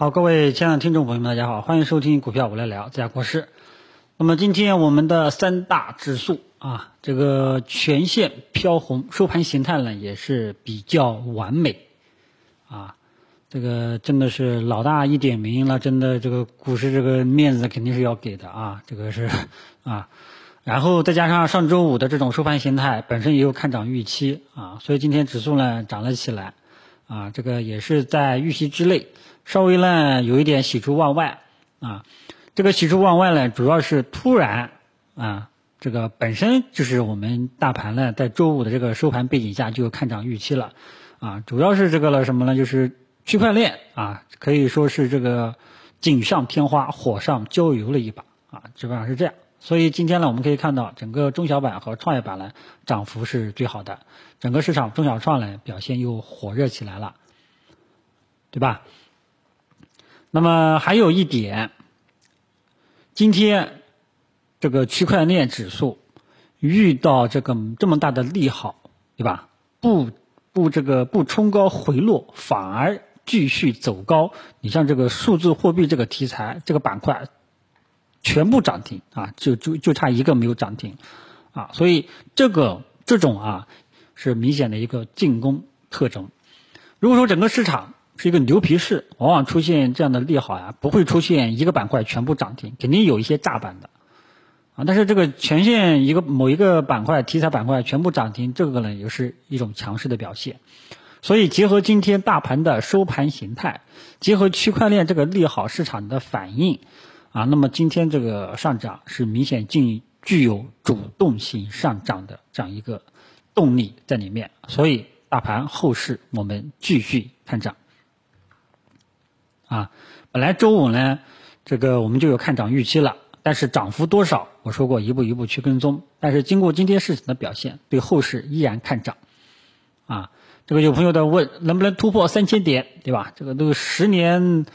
好，各位亲爱的听众朋友们，大家好，欢迎收听股票我来聊，这家国师。那么今天我们的三大指数啊，这个全线飘红，收盘形态呢也是比较完美啊。这个真的是老大一点名了，真的这个股市这个面子肯定是要给的啊，这个是啊。然后再加上上周五的这种收盘形态，本身也有看涨预期啊，所以今天指数呢涨了起来啊，这个也是在预期之内。稍微呢有一点喜出望外啊，这个喜出望外呢，主要是突然啊，这个本身就是我们大盘呢在周五的这个收盘背景下就看涨预期了啊，主要是这个了什么呢？就是区块链啊，可以说是这个锦上添花、火上浇油了一把啊，基本上是这样。所以今天呢，我们可以看到整个中小板和创业板呢涨幅是最好的，整个市场中小创呢表现又火热起来了，对吧？那么还有一点，今天这个区块链指数遇到这个这么大的利好，对吧？不不这个不冲高回落，反而继续走高。你像这个数字货币这个题材这个板块，全部涨停啊，就就就差一个没有涨停啊。所以这个这种啊是明显的一个进攻特征。如果说整个市场，是一个牛皮市，往往出现这样的利好呀，不会出现一个板块全部涨停，肯定有一些炸板的，啊，但是这个全线一个某一个板块题材板块全部涨停，这个呢也是一种强势的表现。所以结合今天大盘的收盘形态，结合区块链这个利好市场的反应，啊，那么今天这个上涨是明显进具有主动性上涨的这样一个动力在里面，所以大盘后市我们继续看涨。啊，本来周五呢，这个我们就有看涨预期了，但是涨幅多少，我说过一步一步去跟踪。但是经过今天市场的表现，对后市依然看涨。啊，这个有朋友在问能不能突破三千点，对吧？这个都十年，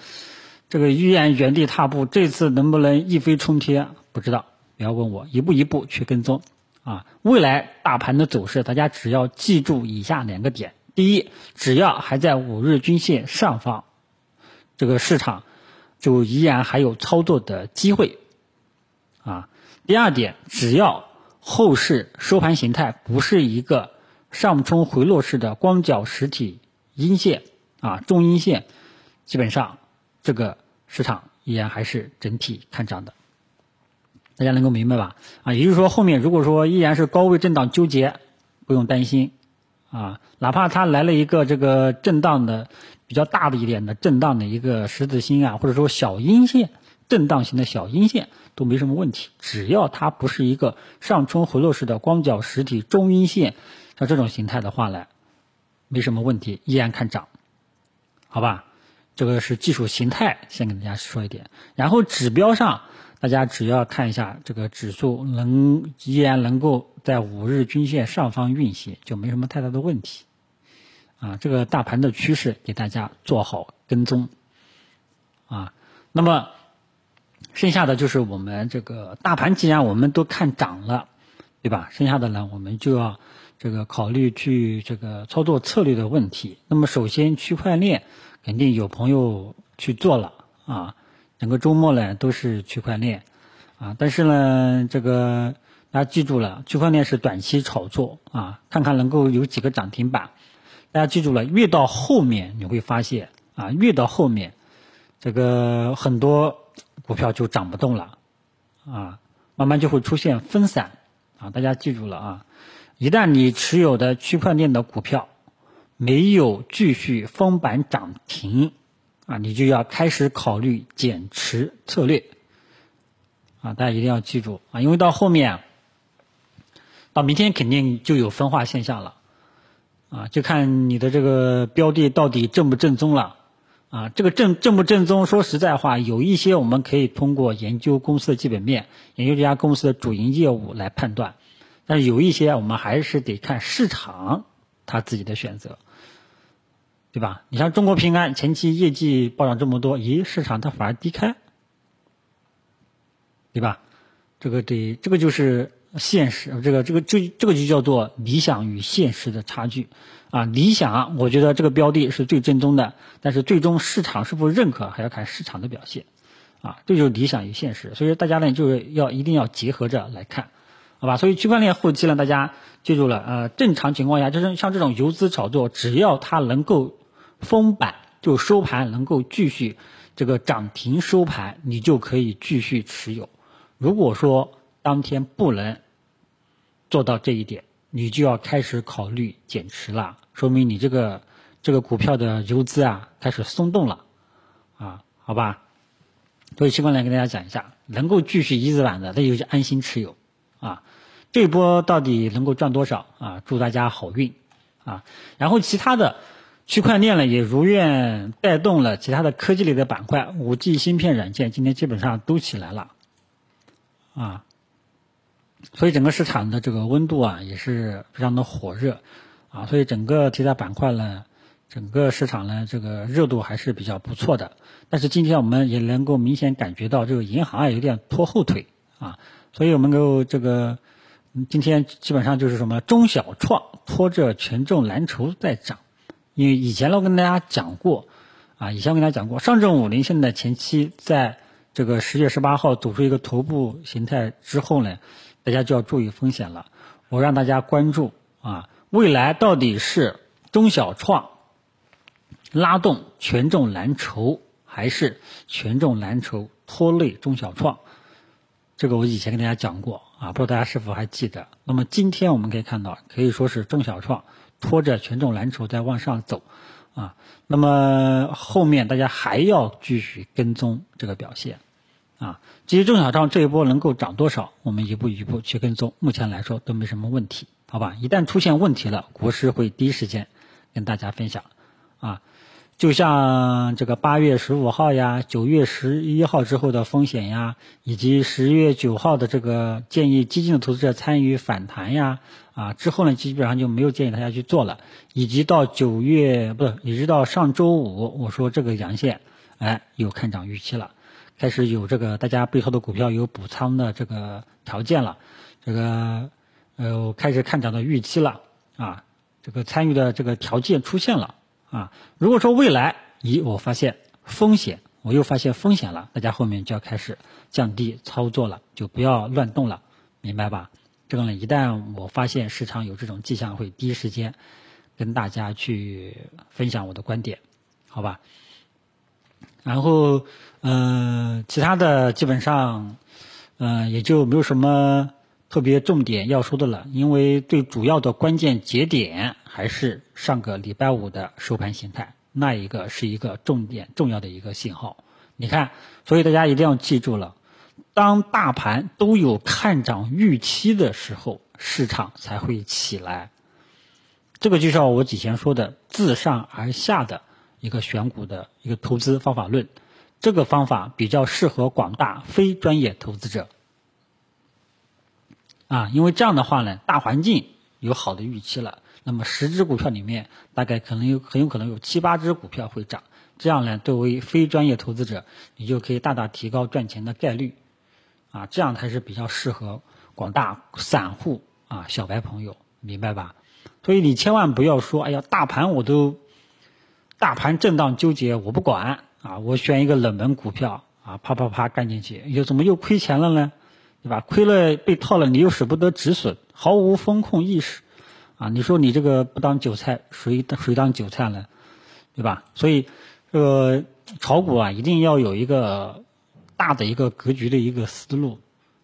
这个依然原地踏步，这次能不能一飞冲天？不知道，不要问我，一步一步去跟踪。啊，未来大盘的走势，大家只要记住以下两个点：第一，只要还在五日均线上方。这个市场就依然还有操作的机会，啊，第二点，只要后市收盘形态不是一个上冲回落式的光脚实体阴线啊，中阴线，基本上这个市场依然还是整体看涨的，大家能够明白吧？啊，也就是说后面如果说依然是高位震荡纠结，不用担心，啊，哪怕它来了一个这个震荡的。比较大的一点的震荡的一个十字星啊，或者说小阴线，震荡型的小阴线都没什么问题，只要它不是一个上冲回落式的光脚实体中阴线，像这种形态的话呢，没什么问题，依然看涨，好吧？这个是技术形态，先给大家说一点，然后指标上，大家只要看一下这个指数能依然能够在五日均线上方运行，就没什么太大的问题。啊，这个大盘的趋势给大家做好跟踪，啊，那么剩下的就是我们这个大盘，既然我们都看涨了，对吧？剩下的呢，我们就要这个考虑去这个操作策略的问题。那么首先，区块链肯定有朋友去做了啊，整个周末呢都是区块链啊，但是呢，这个大家记住了，区块链是短期炒作啊，看看能够有几个涨停板。大家记住了，越到后面你会发现啊，越到后面，这个很多股票就涨不动了，啊，慢慢就会出现分散，啊，大家记住了啊，一旦你持有的区块链的股票没有继续封板涨停，啊，你就要开始考虑减持策略，啊，大家一定要记住啊，因为到后面，到明天肯定就有分化现象了。啊，就看你的这个标的到底正不正宗了，啊，这个正正不正宗？说实在话，有一些我们可以通过研究公司的基本面，研究这家公司的主营业务来判断，但是有一些我们还是得看市场他自己的选择，对吧？你像中国平安前期业绩暴涨这么多，咦，市场它反而低开，对吧？这个得，这个就是。现实，这个这个这这个就叫做理想与现实的差距，啊，理想我觉得这个标的是最正宗的，但是最终市场是否认可还要看市场的表现，啊，这就是理想与现实，所以大家呢就是要一定要结合着来看，好吧？所以区块链后期呢，大家记住了，呃，正常情况下就是像这种游资炒作，只要它能够封板，就收盘能够继续这个涨停收盘，你就可以继续持有。如果说当天不能做到这一点，你就要开始考虑减持了。说明你这个这个股票的游资啊开始松动了，啊，好吧，所以区块链跟大家讲一下，能够继续一字板的，那就是安心持有，啊，这波到底能够赚多少啊？祝大家好运，啊，然后其他的区块链呢也如愿带动了其他的科技类的板块，五 G 芯片软件今天基本上都起来了，啊，所以整个市场的这个温度啊也是非常的火热。啊，所以整个题材板块呢，整个市场呢，这个热度还是比较不错的。但是今天我们也能够明显感觉到，这个银行啊有点拖后腿啊。所以我们够这个今天基本上就是什么中小创拖着权重蓝筹在涨。因为以前我跟大家讲过啊，以前我跟大家讲过，上证五零现在前期在这个十月十八号走出一个头部形态之后呢，大家就要注意风险了。我让大家关注啊。未来到底是中小创拉动权重蓝筹，还是权重蓝筹拖累中小创？这个我以前跟大家讲过啊，不知道大家是否还记得？那么今天我们可以看到，可以说是中小创拖着权重蓝筹在往上走啊。那么后面大家还要继续跟踪这个表现啊。至于中小创这一波能够涨多少，我们一步一步去跟踪，目前来说都没什么问题。好吧，一旦出现问题了，国师会第一时间跟大家分享，啊，就像这个八月十五号呀、九月十一号之后的风险呀，以及十月九号的这个建议基金的投资者参与反弹呀，啊，之后呢基本上就没有建议大家去做了，以及到九月不是，一直到上周五，我说这个阳线，哎，有看涨预期了，开始有这个大家背后的股票有补仓的这个条件了，这个。呃，开始看涨的预期了。啊，这个参与的这个条件出现了。啊。如果说未来，咦，我发现风险，我又发现风险了，大家后面就要开始降低操作了，就不要乱动了，明白吧？这个呢，一旦我发现市场有这种迹象，会第一时间跟大家去分享我的观点，好吧？然后，嗯，其他的基本上，嗯，也就没有什么。特别重点要说的了，因为最主要的关键节点还是上个礼拜五的收盘形态，那一个是一个重点重要的一个信号。你看，所以大家一定要记住了，当大盘都有看涨预期的时候，市场才会起来。这个就像我以前说的自上而下的一个选股的一个投资方法论，这个方法比较适合广大非专业投资者。啊，因为这样的话呢，大环境有好的预期了，那么十只股票里面大概可能有很有可能有七八只股票会涨，这样呢，作为非专业投资者，你就可以大大提高赚钱的概率，啊，这样才是比较适合广大散户啊小白朋友，明白吧？所以你千万不要说，哎呀，大盘我都，大盘震荡纠结我不管啊，我选一个冷门股票啊，啪啪啪干进去，又怎么又亏钱了呢？对吧？亏了被套了，你又舍不得止损，毫无风控意识，啊！你说你这个不当韭菜，谁谁当韭菜呢？对吧？所以，这个炒股啊，一定要有一个大的一个格局的一个思路，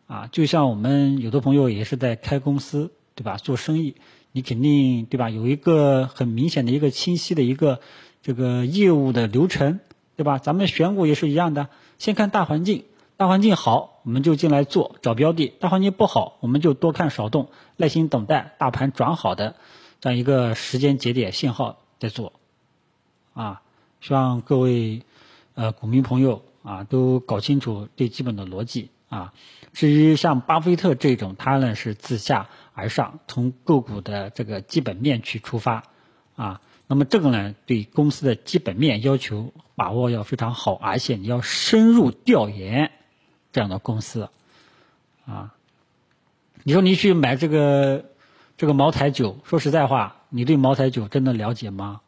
啊！就像我们有的朋友也是在开公司，对吧？做生意，你肯定对吧？有一个很明显的一个清晰的一个这个业务的流程，对吧？咱们选股也是一样的，先看大环境。大环境好，我们就进来做找标的；大环境不好，我们就多看少动，耐心等待大盘转好的这样一个时间节点信号再做。啊，希望各位呃股民朋友啊都搞清楚最基本的逻辑啊。至于像巴菲特这种，他呢是自下而上，从个股的这个基本面去出发啊。那么这个呢，对公司的基本面要求把握要非常好，而且你要深入调研。这样的公司，啊，你说你去买这个这个茅台酒，说实在话，你对茅台酒真的了解吗？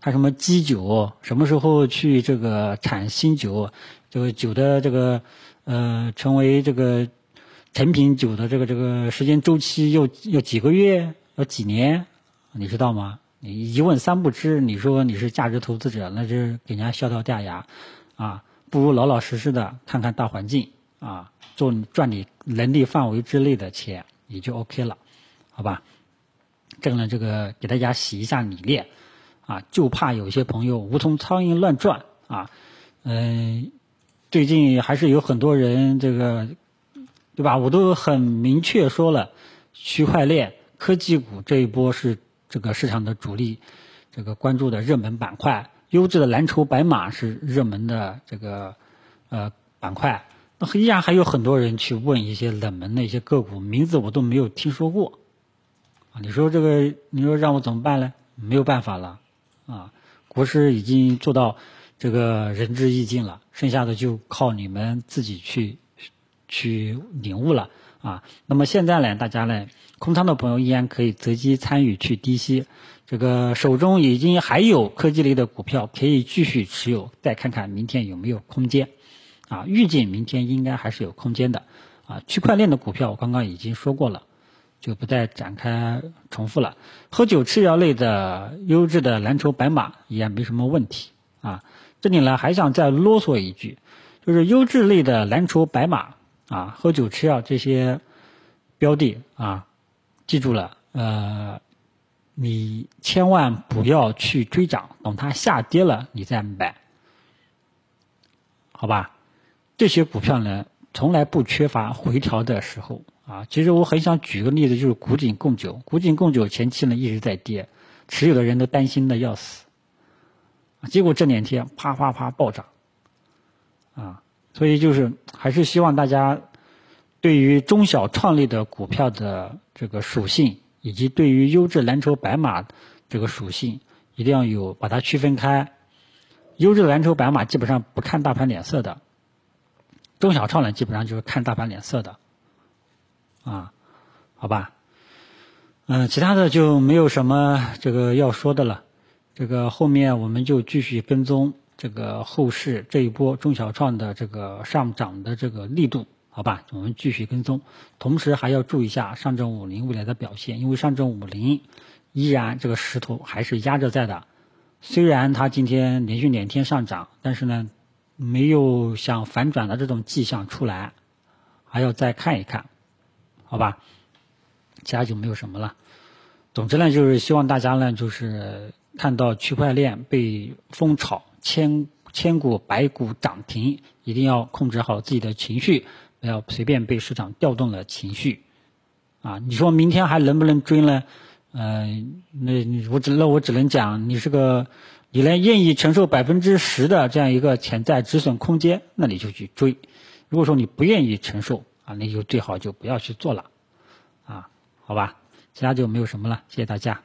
它什么基酒，什么时候去这个产新酒？这个酒的这个呃，成为这个成品酒的这个这个时间周期要要几个月，要几年？你知道吗？你一问三不知，你说你是价值投资者，那是给人家笑掉大牙啊！不如老老实实的看看大环境啊，做赚你能力范围之内的钱，也就 OK 了。好吧，这个呢，这个给大家洗一下理念，啊，就怕有些朋友无从苍蝇乱转啊，嗯，最近还是有很多人这个，对吧？我都很明确说了，区块链、科技股这一波是这个市场的主力，这个关注的热门板块，优质的蓝筹白马是热门的这个呃板块，那依然还有很多人去问一些冷门的一些个股，名字我都没有听说过啊。你说这个，你说让我怎么办呢？没有办法了，啊，国师已经做到这个仁至义尽了，剩下的就靠你们自己去去领悟了啊。那么现在呢，大家呢，空仓的朋友依然可以择机参与去低吸，这个手中已经还有科技类的股票可以继续持有，再看看明天有没有空间啊。预计明天应该还是有空间的啊。区块链的股票我刚刚已经说过了。就不再展开重复了。喝酒吃药类的优质的蓝筹白马也没什么问题啊。这里呢还想再啰嗦一句，就是优质类的蓝筹白马啊，喝酒吃药这些标的啊，记住了，呃，你千万不要去追涨，等它下跌了你再买，好吧？这些股票呢，从来不缺乏回调的时候。啊，其实我很想举个例子，就是古井贡酒。古井贡酒前期呢一直在跌，持有的人都担心的要死，结果这两天啪啪啪暴涨，啊，所以就是还是希望大家对于中小创立的股票的这个属性，以及对于优质蓝筹白马这个属性，一定要有把它区分开。优质的蓝筹白马基本上不看大盘脸色的，中小创呢基本上就是看大盘脸色的。啊，好吧，嗯，其他的就没有什么这个要说的了。这个后面我们就继续跟踪这个后市这一波中小创的这个上涨的这个力度，好吧？我们继续跟踪，同时还要注意一下上证五零未来的表现，因为上证五零依然这个势头还是压着在的。虽然它今天连续两天上涨，但是呢，没有想反转的这种迹象出来，还要再看一看。好吧，其他就没有什么了。总之呢，就是希望大家呢，就是看到区块链被疯炒，千千股百股涨停，一定要控制好自己的情绪，不要随便被市场调动了情绪。啊，你说明天还能不能追呢？嗯，那我只那我只能讲，你是个，你能愿意承受百分之十的这样一个潜在止损空间，那你就去追。如果说你不愿意承受，啊，那就最好就不要去做了，啊，好吧，其他就没有什么了，谢谢大家。